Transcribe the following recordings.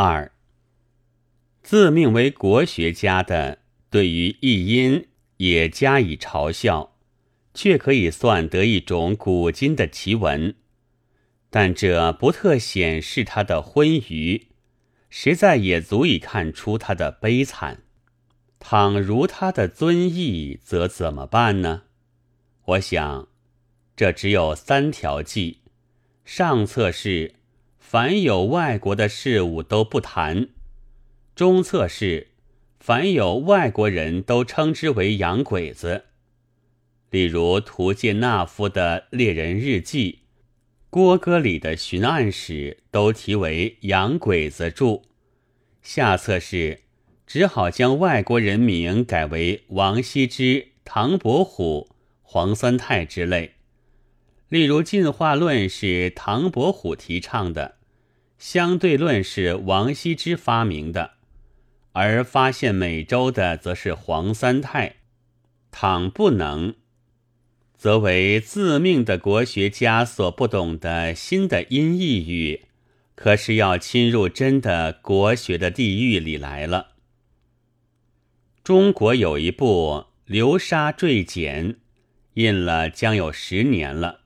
二，自命为国学家的，对于译音也加以嘲笑，却可以算得一种古今的奇闻。但这不特显示他的昏愚，实在也足以看出他的悲惨。倘如他的尊意，则怎么办呢？我想，这只有三条计：上策是凡有外国的事物都不谈；中策是凡有外国人都称之为洋鬼子，例如图介纳夫的猎人日记。郭哥里的巡案史都题为“洋鬼子著”，下策是只好将外国人名改为王羲之、唐伯虎、黄三泰之类。例如进化论是唐伯虎提倡的，相对论是王羲之发明的，而发现美洲的则是黄三泰。倘不能。则为自命的国学家所不懂的新的音译语，可是要侵入真的国学的地狱里来了。中国有一部《流沙坠简》，印了将有十年了。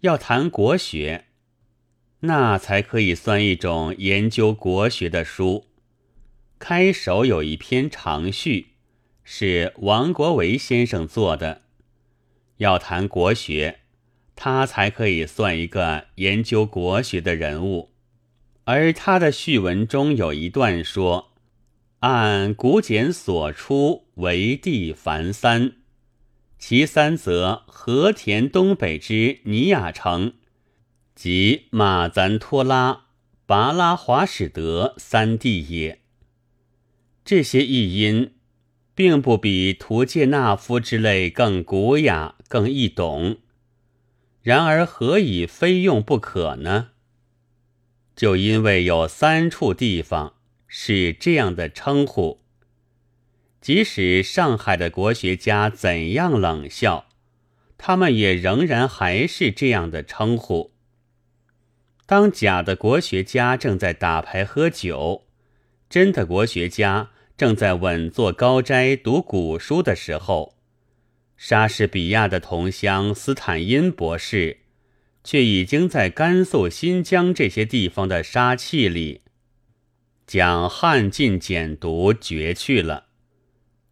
要谈国学，那才可以算一种研究国学的书。开首有一篇长序，是王国维先生做的。要谈国学，他才可以算一个研究国学的人物。而他的序文中有一段说：“按古简所出，为地凡三，其三则和田东北之尼雅城，即马赞托拉、拔拉华史德三地也。”这些译音。并不比图介纳夫之类更古雅、更易懂。然而何以非用不可呢？就因为有三处地方是这样的称呼。即使上海的国学家怎样冷笑，他们也仍然还是这样的称呼。当假的国学家正在打牌喝酒，真的国学家。正在稳坐高斋读古书的时候，莎士比亚的同乡斯坦因博士，却已经在甘肃、新疆这些地方的杀气里，将汉晋简读绝去了。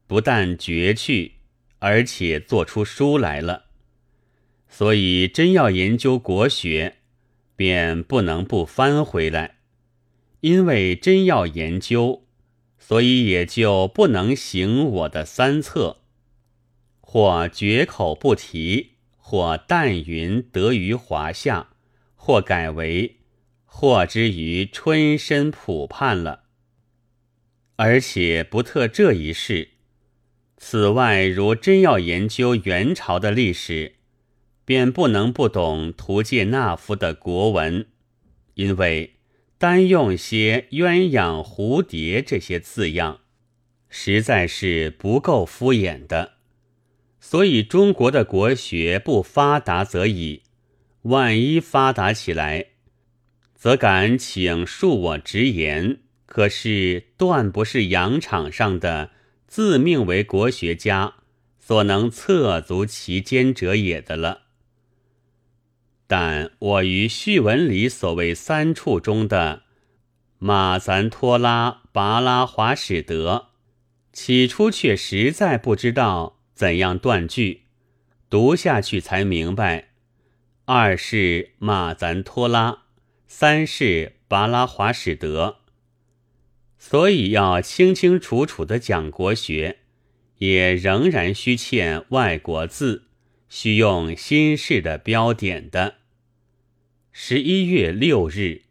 不但绝去，而且做出书来了。所以，真要研究国学，便不能不翻回来，因为真要研究。所以也就不能行我的三策，或绝口不提，或淡云得于华夏，或改为或之于春申浦畔了。而且不特这一事。此外，如真要研究元朝的历史，便不能不懂图介纳夫的国文，因为。单用些鸳鸯、蝴蝶这些字样，实在是不够敷衍的。所以中国的国学不发达则已，万一发达起来，则敢请恕我直言，可是断不是洋场上的自命为国学家所能侧足其间者也的了。但我于序文里所谓三处中的马赞托拉、拔拉华史德，起初却实在不知道怎样断句，读下去才明白：二是马赞托拉，三是拔拉华史德。所以要清清楚楚的讲国学，也仍然需欠外国字。需用新式的标点的。十一月六日。